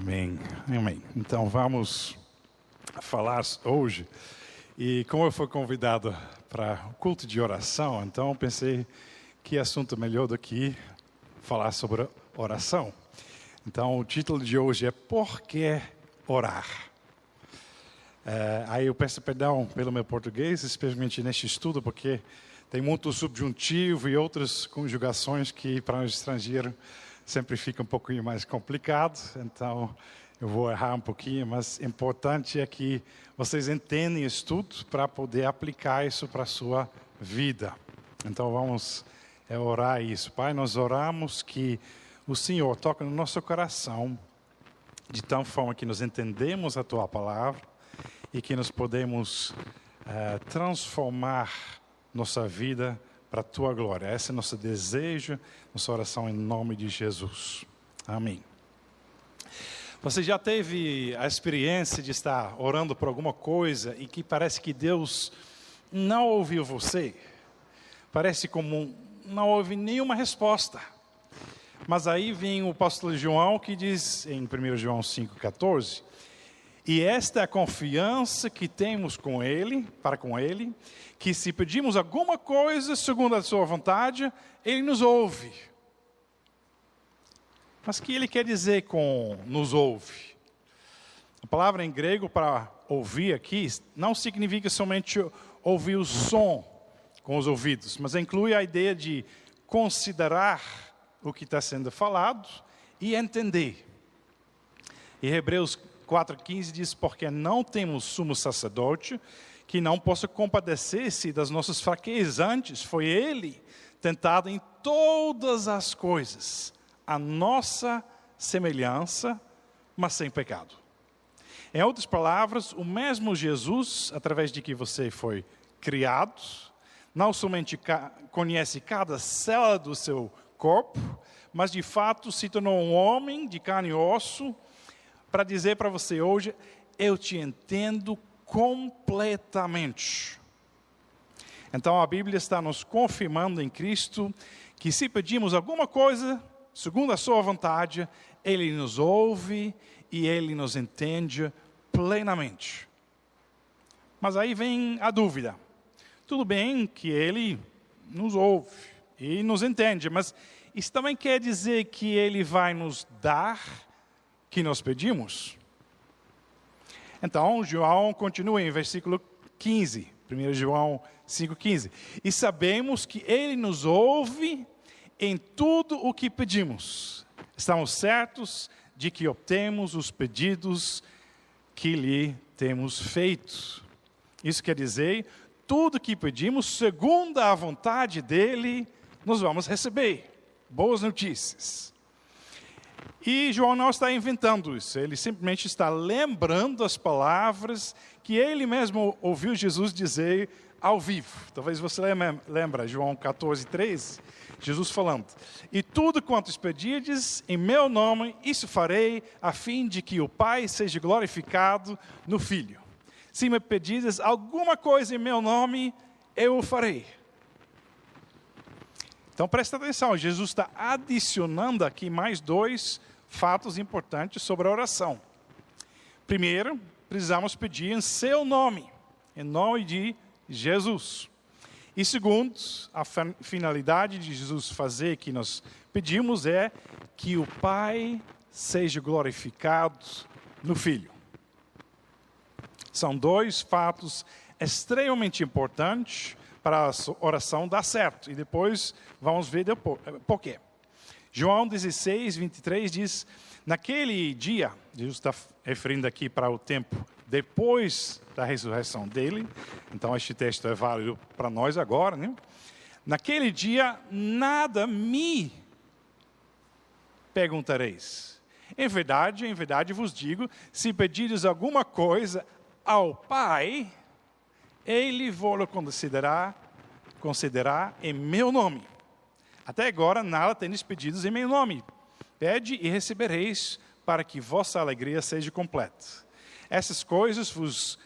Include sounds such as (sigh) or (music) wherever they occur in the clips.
Amém. Amém. Então vamos falar hoje. E como eu fui convidado para o culto de oração, então pensei que assunto melhor do que falar sobre oração. Então o título de hoje é Por que orar? É, aí eu peço perdão pelo meu português, especialmente neste estudo, porque tem muito subjuntivo e outras conjugações que para um estrangeiro sempre fica um pouquinho mais complicado, então eu vou errar um pouquinho, mas importante é que vocês entendem tudo para poder aplicar isso para a sua vida. Então vamos é, orar isso. Pai, nós oramos que o Senhor toque no nosso coração de tal forma que nós entendemos a Tua palavra e que nós podemos uh, transformar nossa vida para a tua glória. Esse é nosso desejo, nossa oração em nome de Jesus. Amém. Você já teve a experiência de estar orando por alguma coisa e que parece que Deus não ouviu você? Parece como não houve nenhuma resposta. Mas aí vem o apóstolo João que diz em 1 João 5,14: E esta é a confiança que temos com Ele, para com Ele, que se pedimos alguma coisa segundo a sua vontade, ele nos ouve. Mas o que ele quer dizer com nos ouve? A palavra em grego para ouvir aqui não significa somente ouvir o som com os ouvidos, mas inclui a ideia de considerar o que está sendo falado e entender. E Hebreus 4,15 diz: Porque não temos sumo sacerdote que não possa compadecer-se das nossas fraquezas. Antes foi ele tentado em todas as coisas, a nossa semelhança, mas sem pecado. Em outras palavras, o mesmo Jesus, através de que você foi criado, não somente conhece cada célula do seu corpo, mas de fato se tornou um homem de carne e osso para dizer para você hoje: eu te entendo completamente. Então a Bíblia está nos confirmando em Cristo que se pedimos alguma coisa, segundo a Sua vontade, Ele nos ouve e Ele nos entende plenamente. Mas aí vem a dúvida. Tudo bem que Ele nos ouve e nos entende, mas isso também quer dizer que Ele vai nos dar que nós pedimos? Então, João continua em versículo 15, 1 João 5,15. E sabemos que Ele nos ouve em tudo o que pedimos. Estamos certos de que obtemos os pedidos que lhe temos feito. Isso quer dizer, tudo que pedimos, segundo a vontade dEle, nós vamos receber. Boas notícias. E João não está inventando isso, ele simplesmente está lembrando as palavras que ele mesmo ouviu Jesus dizer ao vivo. Talvez você lembre, João 14, 13, Jesus falando: E tudo quanto pedirdes em meu nome, isso farei, a fim de que o Pai seja glorificado no Filho. Se me pedirdes alguma coisa em meu nome, eu o farei. Então presta atenção, Jesus está adicionando aqui mais dois fatos importantes sobre a oração. Primeiro, precisamos pedir em seu nome, em nome de Jesus. E segundo, a finalidade de Jesus fazer que nós pedimos é que o Pai seja glorificado no Filho. São dois fatos extremamente importantes para a oração dar certo. E depois vamos ver depois, por quê. João 16, 23 diz: Naquele dia, Jesus está referindo aqui para o tempo depois da ressurreição dele, então este texto é válido para nós agora, né? Naquele dia, nada me perguntareis. Em verdade, em verdade vos digo: se pedires alguma coisa ao Pai, Ele vos concederá, concederá em meu nome. Até agora nada tendes pedidos em meu nome. Pede e recebereis, para que vossa alegria seja completa. Essas coisas vos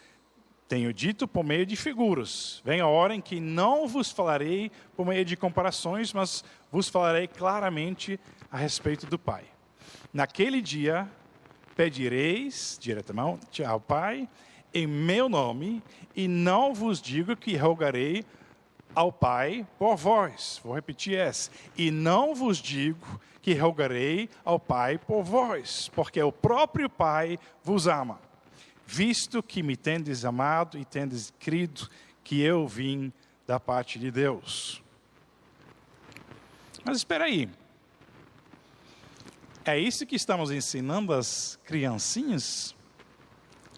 tenho dito por meio de figuras. Vem a hora em que não vos falarei por meio de comparações, mas vos falarei claramente a respeito do Pai. Naquele dia pedireis diretamente ao Pai em meu nome, e não vos digo que rogarei ao Pai por vós. Vou repetir essa. E não vos digo que rogarei ao Pai por vós, porque o próprio Pai vos ama, visto que me tendes amado e tendes crido que eu vim da parte de Deus. Mas espera aí. É isso que estamos ensinando às criancinhas?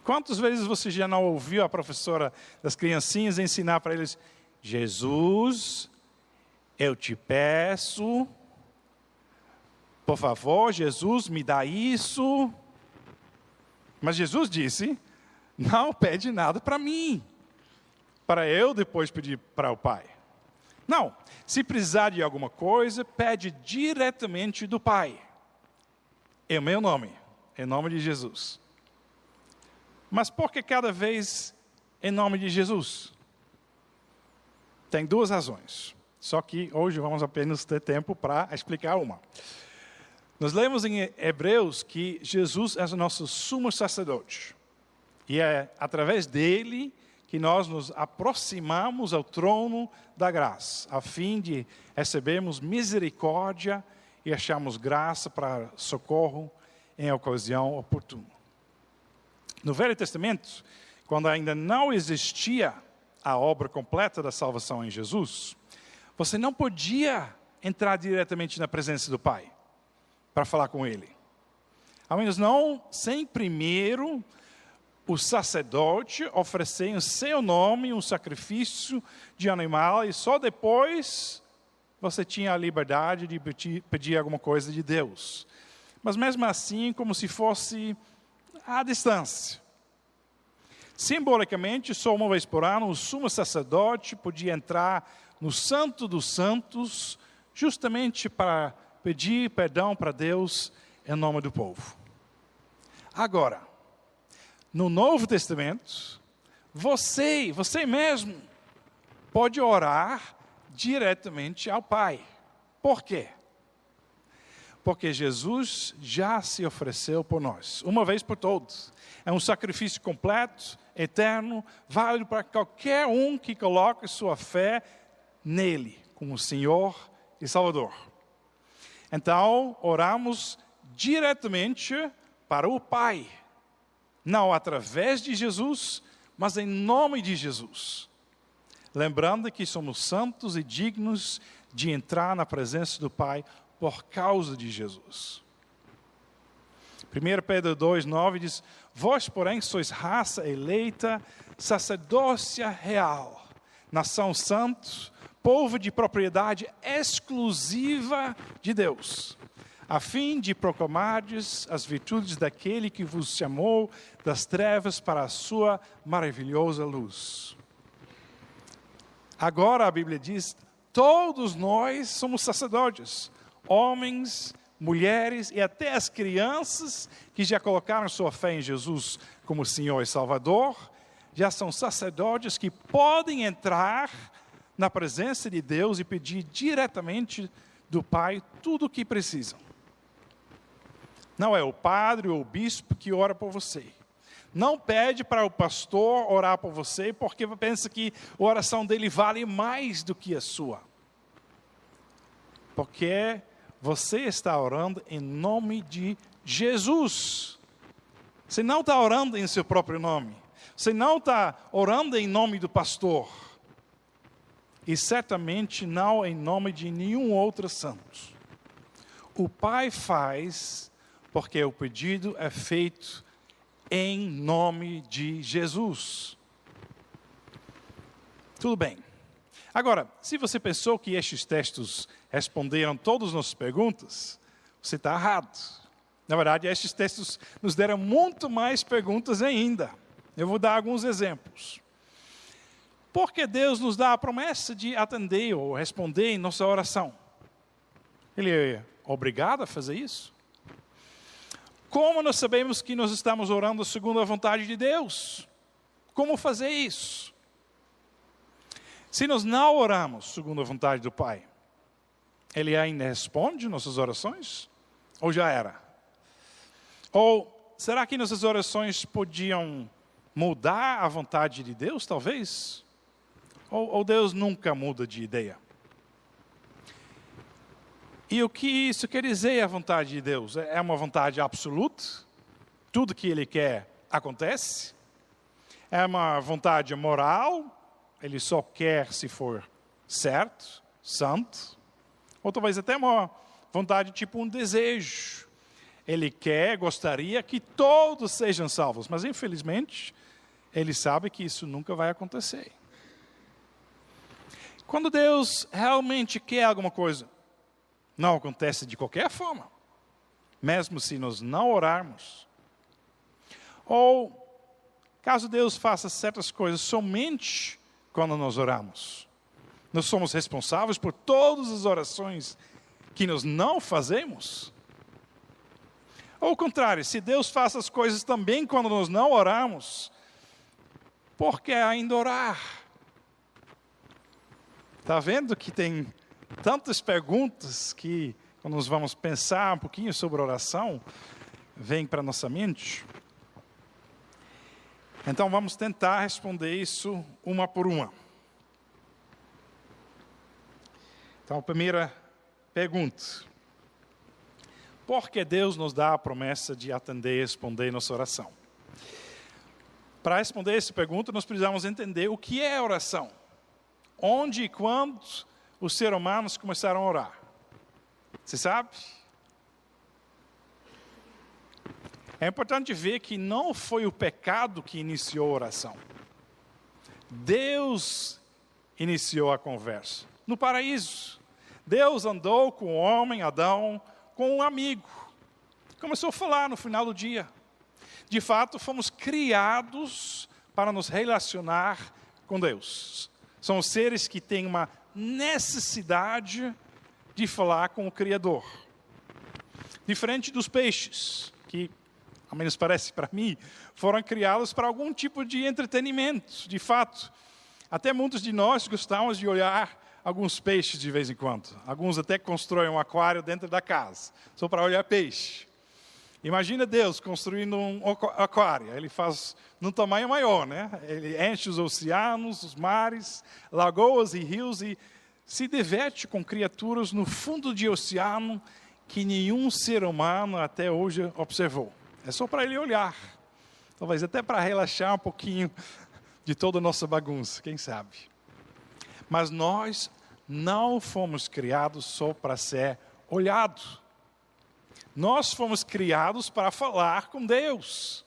Quantas vezes você já não ouviu a professora das criancinhas ensinar para eles: Jesus, eu te peço, por favor, Jesus, me dá isso. Mas Jesus disse: não pede nada para mim, para eu depois pedir para o Pai. Não, se precisar de alguma coisa, pede diretamente do Pai em meu nome, em nome de Jesus. Mas por que cada vez em nome de Jesus? Tem duas razões. Só que hoje vamos apenas ter tempo para explicar uma. Nós lemos em Hebreus que Jesus é o nosso sumo sacerdote. E é através dele que nós nos aproximamos ao trono da graça, a fim de recebermos misericórdia e achamos graça para socorro em ocasião oportuna. No Velho Testamento, quando ainda não existia a obra completa da salvação em Jesus, você não podia entrar diretamente na presença do Pai para falar com Ele. Ao menos não sem primeiro o sacerdote oferecer em seu nome um sacrifício de animal e só depois você tinha a liberdade de pedir, alguma coisa de Deus. Mas mesmo assim, como se fosse à distância. Simbolicamente, só uma vez por ano, o sumo sacerdote podia entrar no Santo dos Santos, justamente para pedir perdão para Deus em nome do povo. Agora, no Novo Testamento, você, você mesmo, pode orar diretamente ao Pai. Por quê? Porque Jesus já se ofereceu por nós, uma vez por todos. É um sacrifício completo, eterno, válido para qualquer um que coloque sua fé nele, como Senhor e Salvador. Então, oramos diretamente para o Pai, não através de Jesus, mas em nome de Jesus lembrando que somos santos e dignos de entrar na presença do Pai por causa de Jesus. 1 Pedro 2,9 diz: Vós, porém, sois raça eleita, sacerdócia real, nação santa, povo de propriedade exclusiva de Deus, a fim de proclamardes as virtudes daquele que vos chamou das trevas para a sua maravilhosa luz. Agora a Bíblia diz: todos nós somos sacerdotes, homens, mulheres e até as crianças que já colocaram sua fé em Jesus como Senhor e Salvador, já são sacerdotes que podem entrar na presença de Deus e pedir diretamente do Pai tudo o que precisam. Não é o padre ou o bispo que ora por você. Não pede para o pastor orar por você, porque pensa que a oração dele vale mais do que a sua. Porque você está orando em nome de Jesus. Você não está orando em seu próprio nome. Você não está orando em nome do pastor. E certamente não em nome de nenhum outro santo. O Pai faz porque o pedido é feito em nome de Jesus. Tudo bem. Agora, se você pensou que estes textos responderam todas as nossas perguntas, você está errado. Na verdade, estes textos nos deram muito mais perguntas ainda. Eu vou dar alguns exemplos. Por que Deus nos dá a promessa de atender ou responder em nossa oração? Ele é obrigado a fazer isso? Como nós sabemos que nós estamos orando segundo a vontade de Deus? Como fazer isso? Se nós não oramos segundo a vontade do Pai, Ele ainda responde nossas orações? Ou já era? Ou será que nossas orações podiam mudar a vontade de Deus, talvez? Ou, ou Deus nunca muda de ideia? E o que isso quer dizer, a vontade de Deus? É uma vontade absoluta? Tudo que Ele quer acontece? É uma vontade moral? Ele só quer se for certo, santo? Ou talvez até uma vontade tipo um desejo. Ele quer, gostaria que todos sejam salvos, mas infelizmente ele sabe que isso nunca vai acontecer. Quando Deus realmente quer alguma coisa, não acontece de qualquer forma, mesmo se nós não orarmos. Ou, caso Deus faça certas coisas somente quando nós oramos, nós somos responsáveis por todas as orações que nós não fazemos. Ao contrário, se Deus faz as coisas também quando nós não oramos, por que ainda orar? Está vendo que tem tantas perguntas que, quando nós vamos pensar um pouquinho sobre oração, vem para nossa mente? Então vamos tentar responder isso uma por uma. Então, a primeira pergunta: Por que Deus nos dá a promessa de atender e responder nossa oração? Para responder essa pergunta, nós precisamos entender o que é oração. Onde e quando os seres humanos começaram a orar? Você sabe? É importante ver que não foi o pecado que iniciou a oração. Deus iniciou a conversa. No paraíso, Deus andou com o homem, Adão, com um amigo. Começou a falar no final do dia. De fato, fomos criados para nos relacionar com Deus. São seres que têm uma necessidade de falar com o Criador. Diferente dos peixes, que, ao menos parece para mim, foram criados para algum tipo de entretenimento. De fato, até muitos de nós gostamos de olhar alguns peixes de vez em quando. Alguns até constroem um aquário dentro da casa, só para olhar peixe. Imagina Deus construindo um aquário, ele faz num tamanho maior, né? Ele enche os oceanos, os mares, lagoas e rios e se diverte com criaturas no fundo de oceano que nenhum ser humano até hoje observou. É só para ele olhar. Talvez até para relaxar um pouquinho de toda a nossa bagunça, quem sabe. Mas nós não fomos criados só para ser olhados. Nós fomos criados para falar com Deus,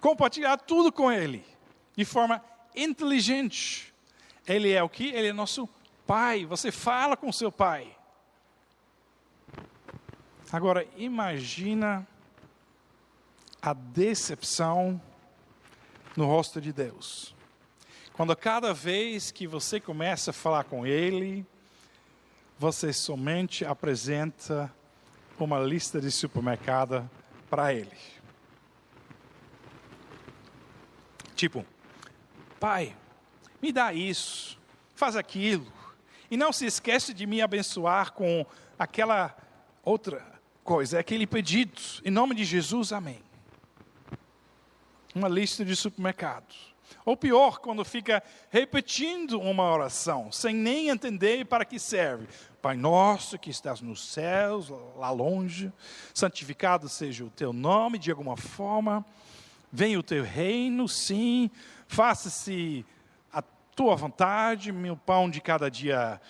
compartilhar tudo com Ele, de forma inteligente. Ele é o que? Ele é nosso Pai. Você fala com seu Pai. Agora, imagina a decepção no rosto de Deus. Quando cada vez que você começa a falar com Ele, você somente apresenta uma lista de supermercado para ele. Tipo, pai, me dá isso, faz aquilo, e não se esquece de me abençoar com aquela outra coisa, aquele pedido, em nome de Jesus, amém. Uma lista de supermercados. Ou pior, quando fica repetindo uma oração, sem nem entender para que serve. Pai nosso que estás nos céus, lá longe, santificado seja o teu nome de alguma forma. Venha o teu reino, sim. Faça-se a tua vontade, meu pão de cada dia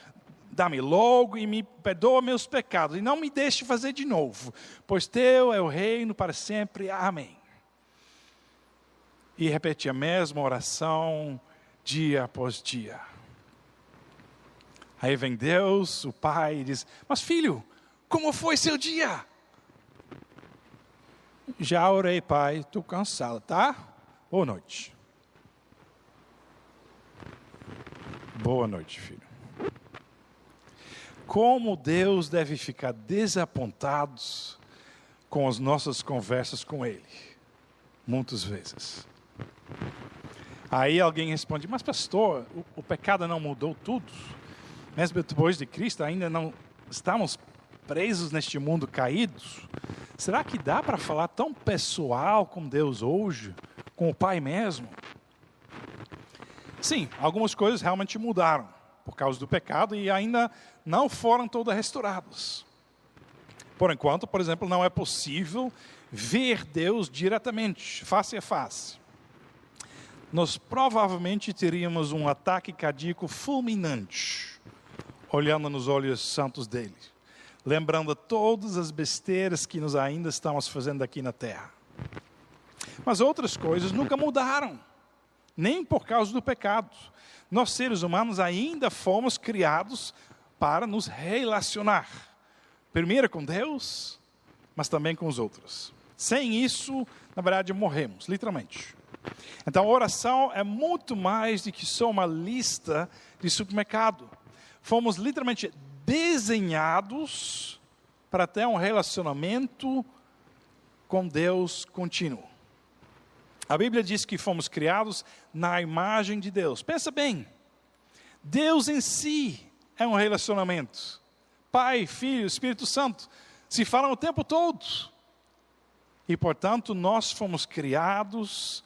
dá-me logo e me perdoa meus pecados. E não me deixe fazer de novo, pois teu é o reino para sempre. Amém e repete a mesma oração dia após dia. Aí vem Deus, o Pai, e diz: Mas filho, como foi seu dia? Já orei, pai, estou cansado, tá? Boa noite. Boa noite, filho. Como Deus deve ficar desapontado com as nossas conversas com Ele, muitas vezes. Aí alguém responde: Mas, pastor, o, o pecado não mudou tudo? Mesmo depois de Cristo, ainda não estamos presos neste mundo caído, será que dá para falar tão pessoal com Deus hoje, com o Pai mesmo? Sim, algumas coisas realmente mudaram por causa do pecado e ainda não foram todas restauradas. Por enquanto, por exemplo, não é possível ver Deus diretamente, face a face. Nós provavelmente teríamos um ataque cardíaco fulminante, olhando nos olhos santos dele, lembrando todas as besteiras que nós ainda estamos fazendo aqui na terra. Mas outras coisas nunca mudaram, nem por causa do pecado. Nós, seres humanos, ainda fomos criados para nos relacionar. Primeiro com Deus, mas também com os outros. Sem isso, na verdade, morremos, literalmente. Então, oração é muito mais do que só uma lista de supermercado. Fomos literalmente desenhados para ter um relacionamento com Deus contínuo. A Bíblia diz que fomos criados na imagem de Deus. Pensa bem, Deus em si é um relacionamento. Pai, Filho, Espírito Santo se falam o tempo todo. E, portanto, nós fomos criados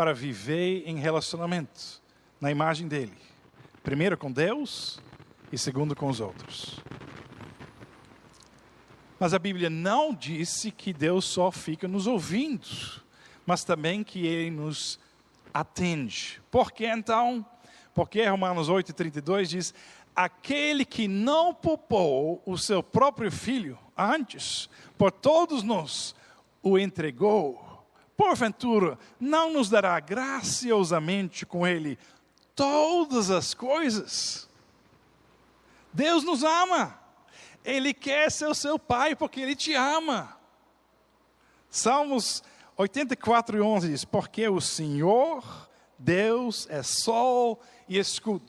para viver em relacionamento, na imagem dele. Primeiro com Deus e segundo com os outros. Mas a Bíblia não disse que Deus só fica nos ouvindo, mas também que ele nos atende. Por que então? Porque Romanos 8,32 diz: aquele que não poupou o seu próprio filho antes, por todos nós, o entregou, porventura não nos dará graciosamente com ele todas as coisas? Deus nos ama, Ele quer ser o seu pai porque Ele te ama. Salmos 84 e 11 diz: Porque o Senhor, Deus, é sol e escudo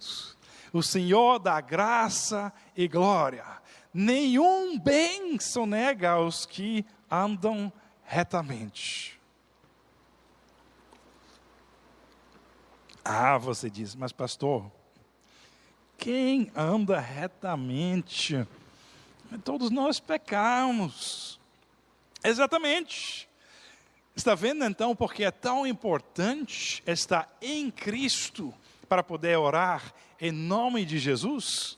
o Senhor dá graça e glória. Nenhum bem sonega aos que andam retamente. Ah, você diz, mas pastor, quem anda retamente? Todos nós pecamos. Exatamente. Está vendo então porque é tão importante estar em Cristo para poder orar em nome de Jesus?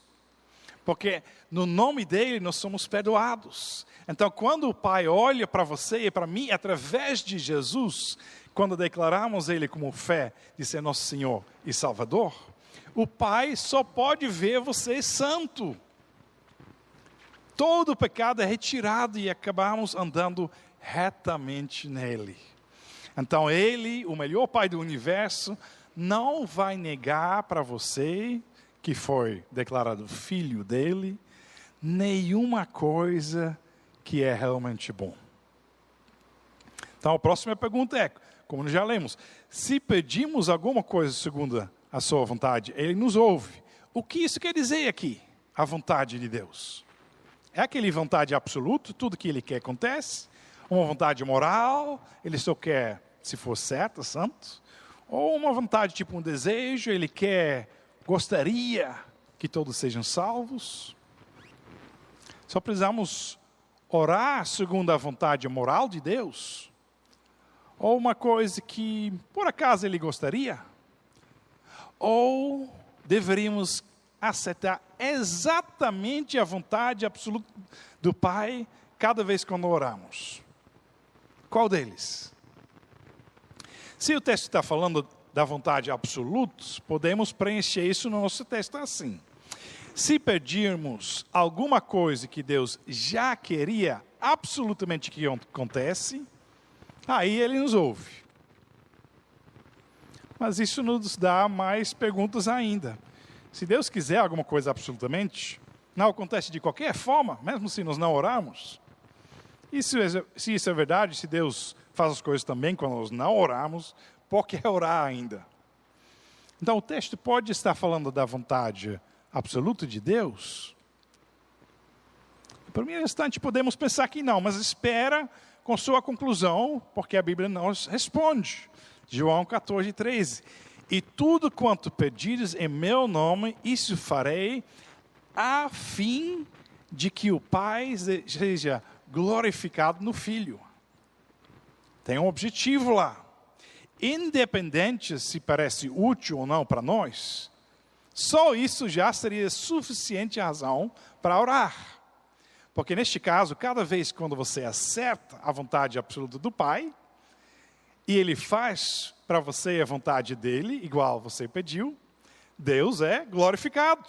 Porque no nome dele nós somos perdoados. Então, quando o Pai olha para você e para mim, através de Jesus, quando declaramos Ele como fé de ser nosso Senhor e Salvador, o Pai só pode ver você santo. Todo pecado é retirado e acabamos andando retamente nele. Então, Ele, o melhor Pai do universo, não vai negar para você, que foi declarado filho dele, nenhuma coisa que é realmente bom. Então a próxima pergunta é, como já lemos, se pedimos alguma coisa segundo a sua vontade, ele nos ouve. O que isso quer dizer aqui? A vontade de Deus. É aquele vontade absoluta, tudo que ele quer acontece? Uma vontade moral, ele só quer se for certo, santo? Ou uma vontade, tipo um desejo, ele quer, gostaria que todos sejam salvos. Só precisamos orar segundo a vontade moral de Deus. Ou uma coisa que, por acaso, ele gostaria. Ou deveríamos aceitar exatamente a vontade absoluta do Pai cada vez que oramos. Qual deles? Se o texto está falando da vontade absoluta, podemos preencher isso no nosso texto assim. Se pedirmos alguma coisa que Deus já queria absolutamente que acontece, aí Ele nos ouve. Mas isso nos dá mais perguntas ainda. Se Deus quiser alguma coisa absolutamente, não acontece de qualquer forma, mesmo se nós não orarmos. E se, se isso é verdade, se Deus faz as coisas também quando nós não oramos, por que orar ainda? Então o texto pode estar falando da vontade absoluta de Deus. Por um instante podemos pensar que não, mas espera com sua conclusão, porque a Bíblia nos responde. João 14, 13. E tudo quanto pedires em meu nome, isso farei, a fim de que o Pai seja glorificado no Filho. Tem um objetivo lá. Independente se parece útil ou não para nós, só isso já seria suficiente razão para orar. Porque neste caso, cada vez quando você acerta a vontade absoluta do Pai, e Ele faz para você a vontade dele, igual você pediu, Deus é glorificado.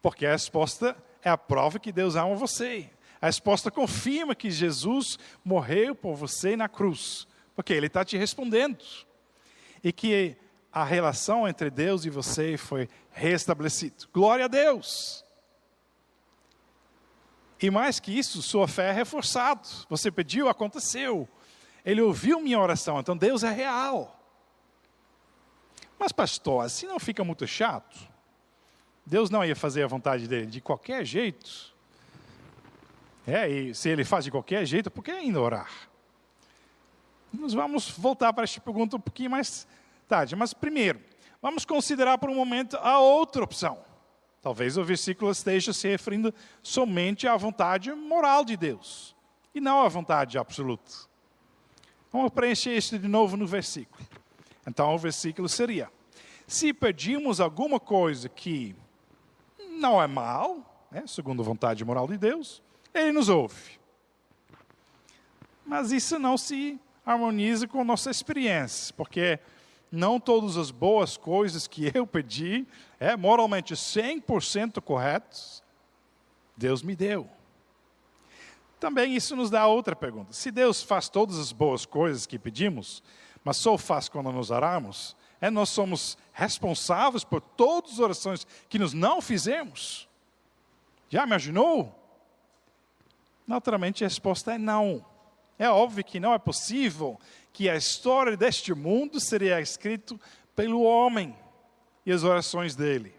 Porque a resposta é a prova que Deus ama você. A resposta confirma que Jesus morreu por você na cruz, porque Ele está te respondendo. E que a relação entre Deus e você foi restabelecida. Glória a Deus! E mais que isso, sua fé é reforçada. Você pediu, aconteceu. Ele ouviu minha oração, então Deus é real. Mas, pastor, assim não fica muito chato? Deus não ia fazer a vontade dele de qualquer jeito. É, e se ele faz de qualquer jeito, por que ainda orar? Nós vamos voltar para esta pergunta um pouquinho mais tarde. Mas primeiro, vamos considerar por um momento a outra opção. Talvez o versículo esteja se referindo somente à vontade moral de Deus e não à vontade absoluta. Vamos preencher isso de novo no versículo. Então o versículo seria: se pedimos alguma coisa que não é mal, né, segundo a vontade moral de Deus, Ele nos ouve. Mas isso não se harmoniza com nossa experiência, porque não todas as boas coisas que eu pedi, é moralmente 100% corretos, Deus me deu. Também isso nos dá outra pergunta. Se Deus faz todas as boas coisas que pedimos, mas só faz quando nos oramos, é nós somos responsáveis por todas as orações que nós não fizemos? Já imaginou? Naturalmente a resposta é não. É óbvio que não é possível que a história deste mundo seria escrita pelo homem e as orações dele.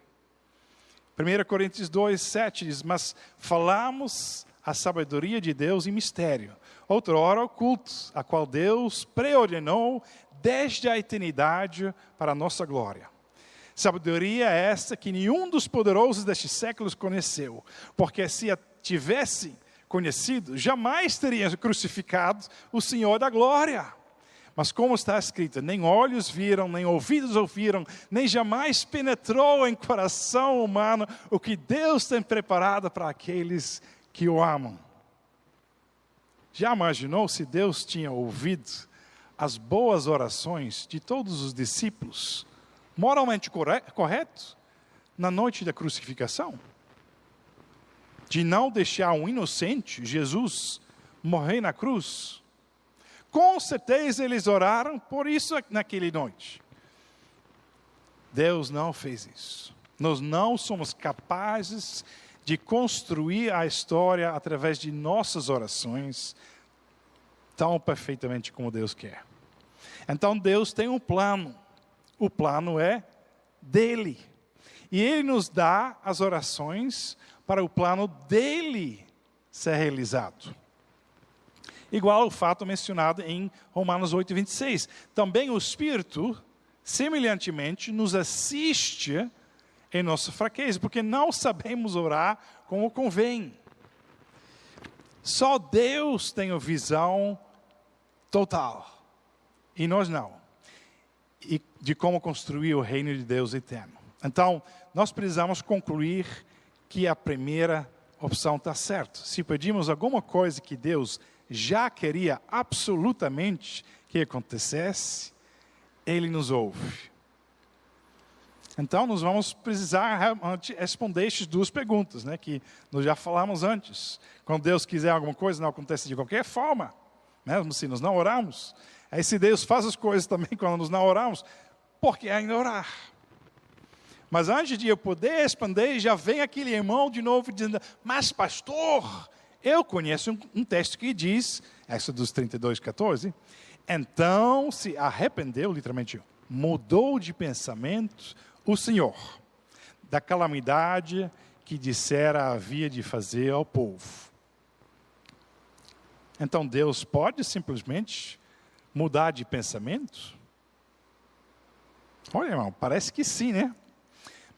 1 Coríntios 2, 7 diz: Mas falamos a sabedoria de Deus em mistério, outrora oculto, a qual Deus preordenou desde a eternidade para a nossa glória. Sabedoria é esta que nenhum dos poderosos destes séculos conheceu, porque se a tivesse conhecido, jamais teria crucificado o Senhor da glória. Mas como está escrito, nem olhos viram, nem ouvidos ouviram, nem jamais penetrou em coração humano o que Deus tem preparado para aqueles que o amam. Já imaginou se Deus tinha ouvido as boas orações de todos os discípulos, moralmente correto, na noite da crucificação? De não deixar um inocente, Jesus, morrer na cruz? Com certeza eles oraram por isso naquela noite. Deus não fez isso. Nós não somos capazes de construir a história através de nossas orações tão perfeitamente como Deus quer. Então Deus tem um plano. O plano é dele. E ele nos dá as orações para o plano dele ser realizado. Igual o fato mencionado em Romanos 8, 26. Também o Espírito, semelhantemente, nos assiste em nossa fraqueza, porque não sabemos orar como convém. Só Deus tem a visão total, e nós não, e de como construir o reino de Deus eterno. Então, nós precisamos concluir que a primeira opção está certa. Se pedimos alguma coisa que Deus já queria absolutamente que acontecesse, Ele nos ouve. Então, nós vamos precisar responder essas duas perguntas, né, que nós já falamos antes. Quando Deus quiser alguma coisa, não acontece de qualquer forma, né, se nós não oramos. Aí, se Deus faz as coisas também (laughs) quando nós não oramos, por que ainda orar? Mas antes de eu poder responder, já vem aquele irmão de novo dizendo: Mas, pastor, eu conheço um, um texto que diz, Êxodo 32, 14, então se arrependeu, literalmente, mudou de pensamento, o Senhor da calamidade que dissera havia de fazer ao povo. Então Deus pode simplesmente mudar de pensamento? Olha, irmão, parece que sim, né?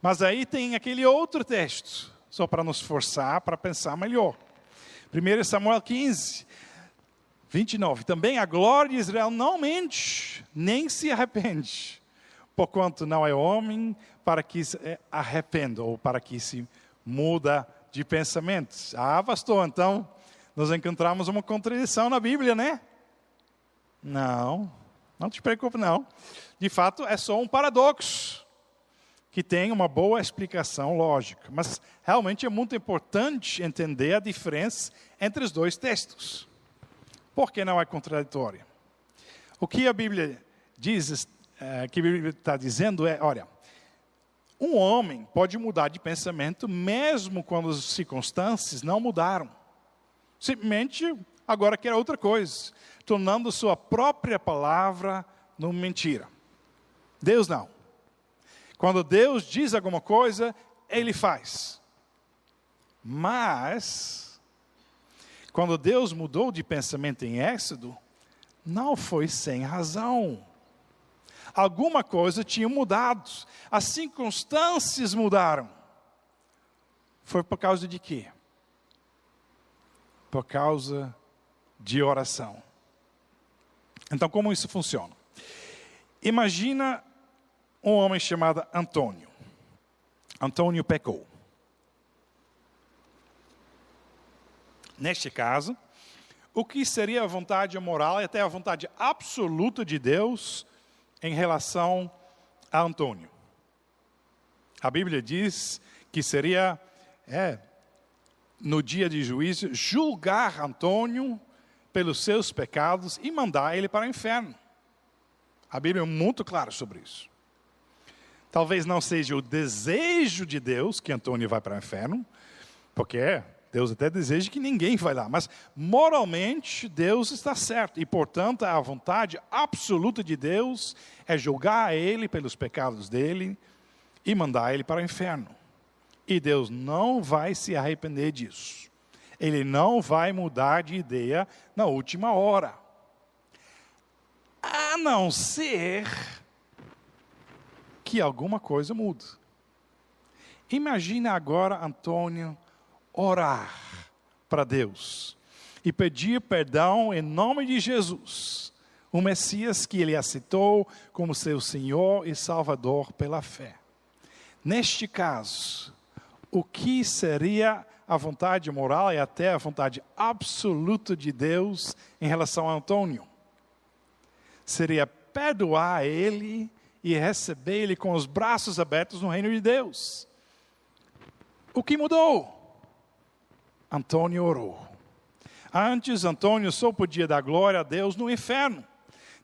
Mas aí tem aquele outro texto, só para nos forçar para pensar melhor. 1 Samuel 15, 29. Também a glória de Israel não mente, nem se arrepende, porquanto não é homem para que se arrependa ou para que se muda de pensamentos. Ah, pastor, então nós encontramos uma contradição na Bíblia, né? Não, não te preocupe, não. De fato, é só um paradoxo que tem uma boa explicação lógica. Mas realmente é muito importante entender a diferença entre os dois textos. Por que não é contraditória? O que a Bíblia diz, é, que a Bíblia está dizendo é, olha, um homem pode mudar de pensamento mesmo quando as circunstâncias não mudaram. Simplesmente agora quer outra coisa, tornando sua própria palavra numa mentira. Deus não. Quando Deus diz alguma coisa, ele faz. Mas, quando Deus mudou de pensamento em Êxodo, não foi sem razão. Alguma coisa tinha mudado, as circunstâncias mudaram. Foi por causa de quê? Por causa de oração. Então, como isso funciona? Imagina um homem chamado Antônio. Antônio pecou. Neste caso, o que seria a vontade moral e até a vontade absoluta de Deus em relação a Antônio? A Bíblia diz que seria, é, no dia de juízo, julgar Antônio pelos seus pecados e mandar ele para o inferno. A Bíblia é muito clara sobre isso. Talvez não seja o desejo de Deus que Antônio vá para o inferno, porque Deus até deseja que ninguém vá lá, mas moralmente Deus está certo e, portanto, a vontade absoluta de Deus é julgar ele pelos pecados dele e mandar ele para o inferno. E Deus não vai se arrepender disso. Ele não vai mudar de ideia na última hora. A não ser que alguma coisa mude. Imagina agora Antônio orar para Deus e pedir perdão em nome de Jesus, o Messias que ele aceitou como seu Senhor e Salvador pela fé. Neste caso, o que seria a vontade moral e até a vontade absoluta de Deus em relação a Antônio? Seria perdoar ele e receber Ele com os braços abertos no reino de Deus. O que mudou? Antônio orou. Antes, Antônio só podia dar glória a Deus no inferno,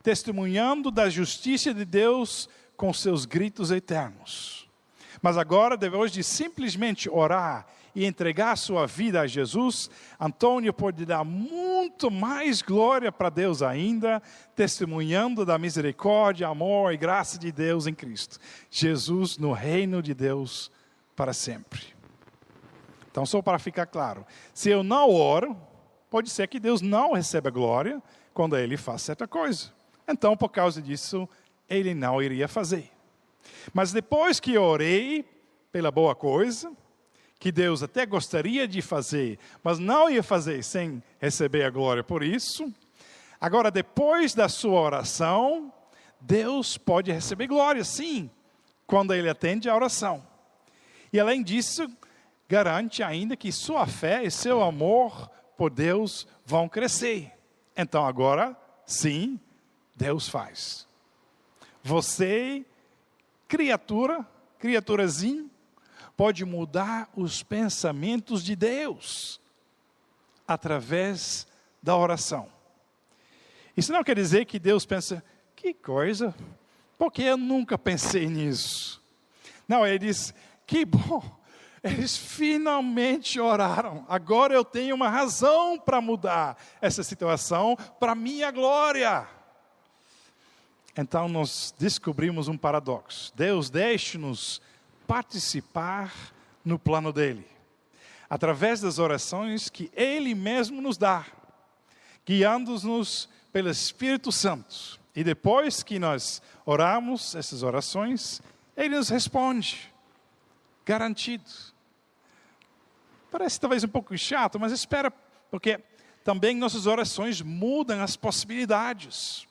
testemunhando da justiça de Deus com seus gritos eternos. Mas agora, depois de simplesmente orar e entregar sua vida a Jesus, Antônio pode dar muito mais glória para Deus ainda, testemunhando da misericórdia, amor e graça de Deus em Cristo. Jesus no reino de Deus para sempre. Então, só para ficar claro, se eu não oro, pode ser que Deus não receba glória quando ele faz certa coisa. Então, por causa disso, ele não iria fazer. Mas depois que orei pela boa coisa, que Deus até gostaria de fazer, mas não ia fazer sem receber a glória por isso. Agora, depois da sua oração, Deus pode receber glória, sim, quando ele atende a oração. E além disso, garante ainda que sua fé e seu amor por Deus vão crescer. Então, agora, sim, Deus faz. Você, criatura, criaturazinho, pode mudar os pensamentos de Deus através da oração. Isso não quer dizer que Deus pensa, que coisa, porque eu nunca pensei nisso. Não, ele diz, que bom, eles finalmente oraram. Agora eu tenho uma razão para mudar essa situação para minha glória. Então nós descobrimos um paradoxo. Deus deixa-nos participar no plano dele, através das orações que ele mesmo nos dá, guiando-nos pelo Espírito Santo. E depois que nós oramos essas orações, ele nos responde, garantido. Parece talvez um pouco chato, mas espera, porque também nossas orações mudam as possibilidades.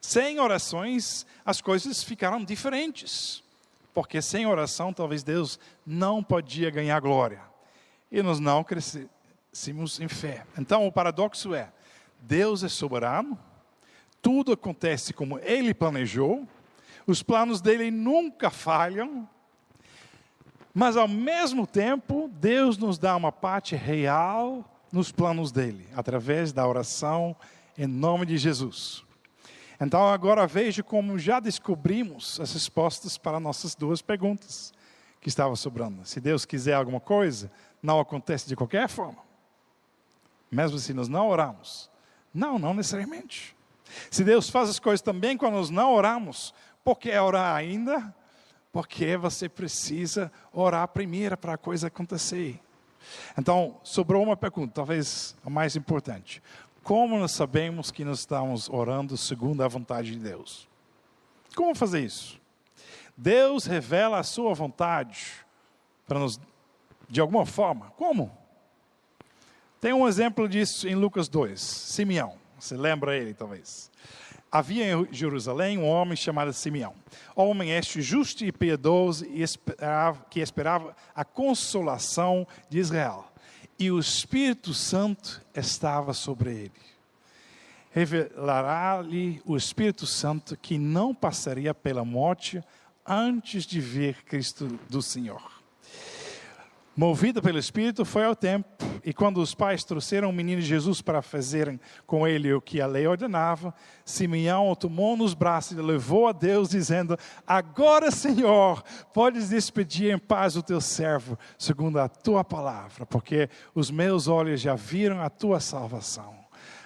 Sem orações, as coisas ficaram diferentes. Porque sem oração, talvez Deus não podia ganhar glória. E nós não crescemos em fé. Então, o paradoxo é: Deus é soberano, tudo acontece como Ele planejou, os planos dele nunca falham, mas ao mesmo tempo, Deus nos dá uma parte real nos planos dele, através da oração em nome de Jesus. Então agora veja como já descobrimos as respostas para nossas duas perguntas que estavam sobrando. Se Deus quiser alguma coisa, não acontece de qualquer forma. Mesmo se nós não oramos. Não, não necessariamente. Se Deus faz as coisas também quando nós não oramos, por que orar ainda? Porque você precisa orar primeiro para a coisa acontecer. Então, sobrou uma pergunta, talvez a mais importante. Como nós sabemos que nós estamos orando segundo a vontade de Deus? Como fazer isso? Deus revela a sua vontade para nos, de alguma forma. Como? Tem um exemplo disso em Lucas 2, Simeão. Você lembra ele, talvez. Havia em Jerusalém um homem chamado Simeão. Homem este justo e piedoso que esperava a consolação de Israel. E o Espírito Santo estava sobre ele. Revelará-lhe o Espírito Santo que não passaria pela morte antes de ver Cristo do Senhor movido pelo Espírito, foi ao templo. E quando os pais trouxeram o menino Jesus para fazerem com ele o que a lei ordenava, Simeão o tomou nos braços e levou a Deus, dizendo: Agora, Senhor, podes despedir em paz o teu servo, segundo a tua palavra, porque os meus olhos já viram a tua salvação,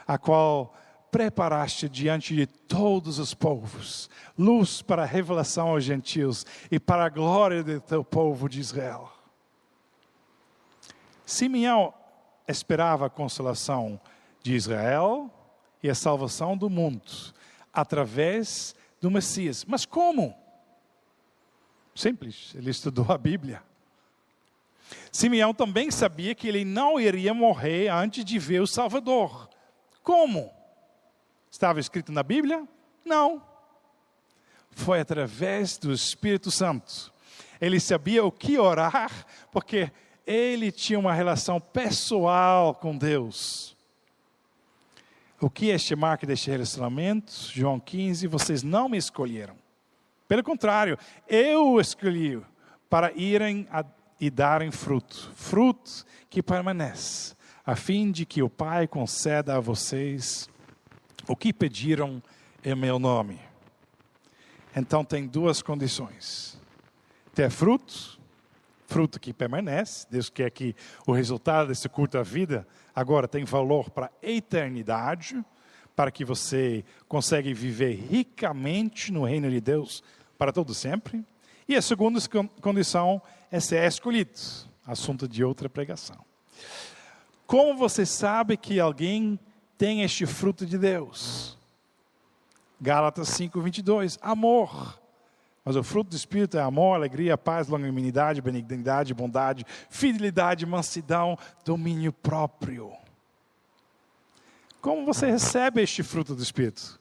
a qual preparaste diante de todos os povos, luz para a revelação aos gentios e para a glória do teu povo de Israel. Simeão esperava a consolação de Israel e a salvação do mundo através do Messias. Mas como? Simples, ele estudou a Bíblia. Simeão também sabia que ele não iria morrer antes de ver o Salvador. Como? Estava escrito na Bíblia? Não. Foi através do Espírito Santo. Ele sabia o que orar, porque ele tinha uma relação pessoal com Deus. O que é este marca deste relacionamento? João 15, vocês não me escolheram. Pelo contrário, eu escolhi para irem a, e darem fruto, fruto que permanece, a fim de que o Pai conceda a vocês o que pediram em meu nome. Então tem duas condições: ter fruto fruto que permanece. Deus quer que o resultado desse curta vida agora tem valor para a eternidade, para que você consiga viver ricamente no reino de Deus para todo sempre. E a segunda condição é ser escolhido, assunto de outra pregação. Como você sabe que alguém tem este fruto de Deus? Gálatas 5, 22. Amor, mas o fruto do Espírito é amor, alegria, paz, longanimidade, benignidade, bondade, fidelidade, mansidão, domínio próprio. Como você recebe este fruto do Espírito?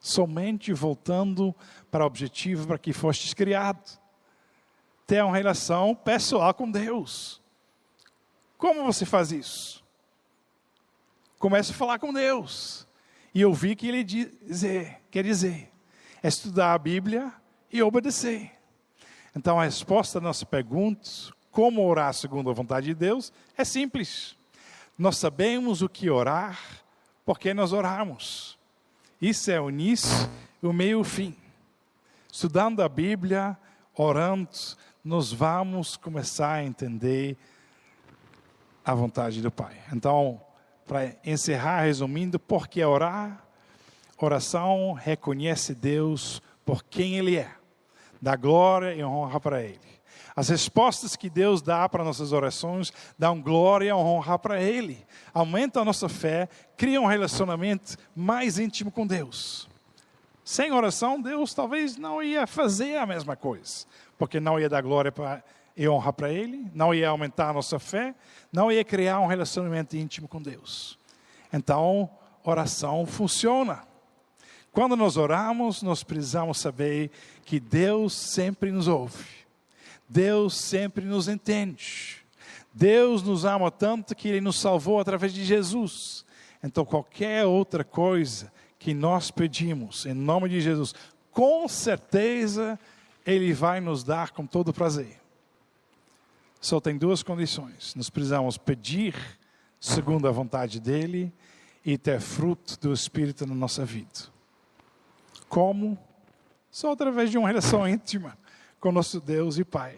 Somente voltando para o objetivo para que fostes criado. Ter uma relação pessoal com Deus. Como você faz isso? Comece a falar com Deus. E ouvir o que Ele dizer, quer dizer. É estudar a Bíblia, e obedecer. Então a resposta à nossa pergunta, como orar segundo a vontade de Deus, é simples. Nós sabemos o que orar porque nós oramos. Isso é o início, o meio e o fim. Estudando a Bíblia, orando, nós vamos começar a entender a vontade do Pai. Então, para encerrar, resumindo, por que orar? Oração reconhece Deus por quem Ele é dá glória e honra para Ele. As respostas que Deus dá para nossas orações dão glória e honra para Ele. Aumenta a nossa fé, cria um relacionamento mais íntimo com Deus. Sem oração, Deus talvez não ia fazer a mesma coisa, porque não ia dar glória para e honra para Ele, não ia aumentar a nossa fé, não ia criar um relacionamento íntimo com Deus. Então, oração funciona. Quando nós oramos, nós precisamos saber que Deus sempre nos ouve. Deus sempre nos entende. Deus nos ama tanto que Ele nos salvou através de Jesus. Então, qualquer outra coisa que nós pedimos, em nome de Jesus, com certeza Ele vai nos dar com todo prazer. Só tem duas condições. Nós precisamos pedir segundo a vontade dEle e ter fruto do Espírito na nossa vida. Como? Só através de uma relação íntima com nosso Deus e Pai.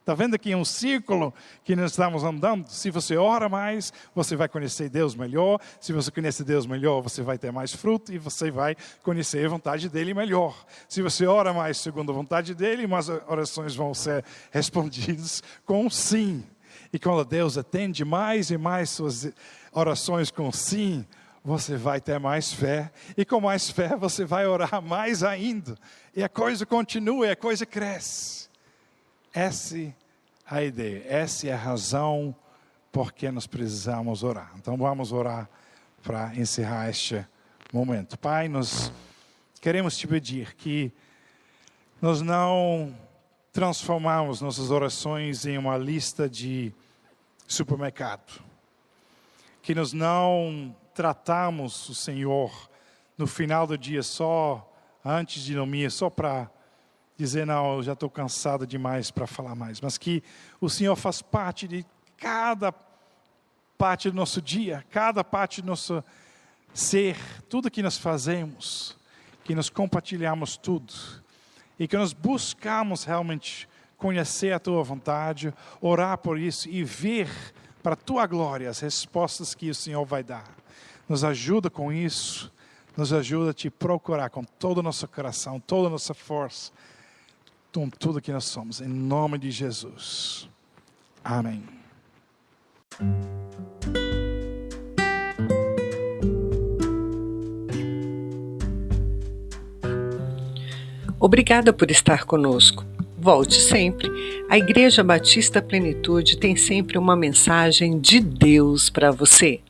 Está vendo aqui um círculo que nós estamos andando? Se você ora mais, você vai conhecer Deus melhor. Se você conhece Deus melhor, você vai ter mais fruto e você vai conhecer a vontade dele melhor. Se você ora mais segundo a vontade dele, mais orações vão ser (laughs) respondidas com sim. E quando Deus atende mais e mais suas orações com sim, você vai ter mais fé. E com mais fé, você vai orar mais ainda. E a coisa continua, e a coisa cresce. Essa é a ideia, essa é a razão por que nós precisamos orar. Então vamos orar para encerrar este momento. Pai, nós queremos te pedir que nós não transformamos nossas orações em uma lista de supermercado. Que nós não tratamos o Senhor no final do dia só antes de dormir, só para dizer, não, eu já estou cansado demais para falar mais, mas que o Senhor faz parte de cada parte do nosso dia, cada parte do nosso ser, tudo que nós fazemos, que nós compartilhamos tudo e que nós buscamos realmente conhecer a tua vontade, orar por isso e ver para a tua glória as respostas que o Senhor vai dar. Nos ajuda com isso, nos ajuda a te procurar com todo o nosso coração, toda a nossa força com tudo que nós somos, em nome de Jesus. Amém. Obrigada por estar conosco. Volte sempre. A Igreja Batista Plenitude tem sempre uma mensagem de Deus para você.